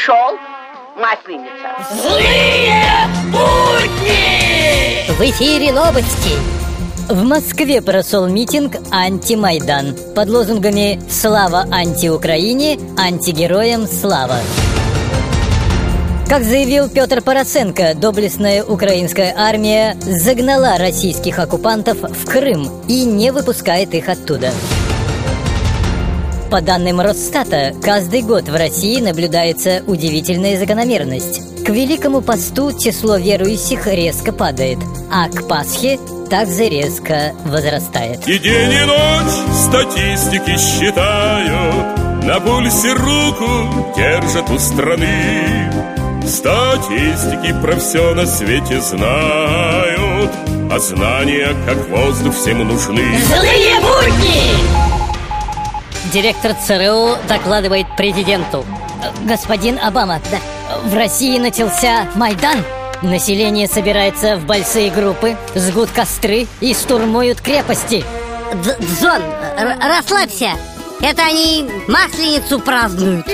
пришел, масленица. Злые будни! В эфире новости. В Москве прошел митинг «Антимайдан» под лозунгами «Слава антиукраине», «Антигероям слава». Как заявил Петр Поросенко, доблестная украинская армия загнала российских оккупантов в Крым и не выпускает их оттуда. По данным Росстата, каждый год в России наблюдается удивительная закономерность. К Великому посту число верующих резко падает, а к Пасхе также резко возрастает. И день и ночь статистики считают На пульсе руку держат у страны Статистики про все на свете знают А знания, как воздух, всем нужны Злые будни! Директор ЦРУ докладывает президенту. Господин Обама, да, в России начался Майдан. Население собирается в большие группы, жгут костры и штурмуют крепости. Дж- Джон, расслабься. Это они масленицу празднуют.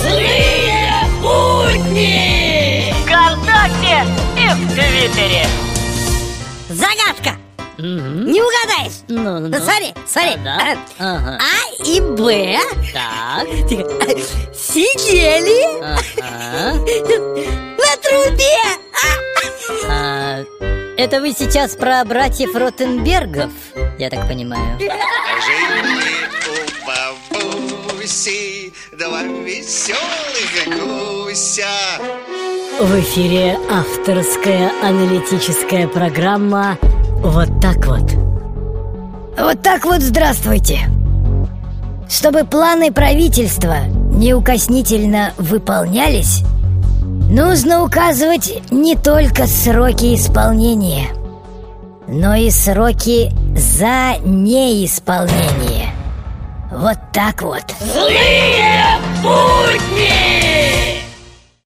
Злые будни! ВКонтакте и в Твиттере. Загадка. Не угадаешь. Ну, ну. Смотри, смотри. Да. Ага. А и Б Так. сидели Ага. на трубе. А, это вы сейчас про братьев Ротенбергов, я так понимаю. Жили у бабуси два веселых гуся. В эфире авторская аналитическая программа «Вот так вот». Вот так вот здравствуйте. Чтобы планы правительства неукоснительно выполнялись, нужно указывать не только сроки исполнения, но и сроки за неисполнение. Вот так вот. Злые будни!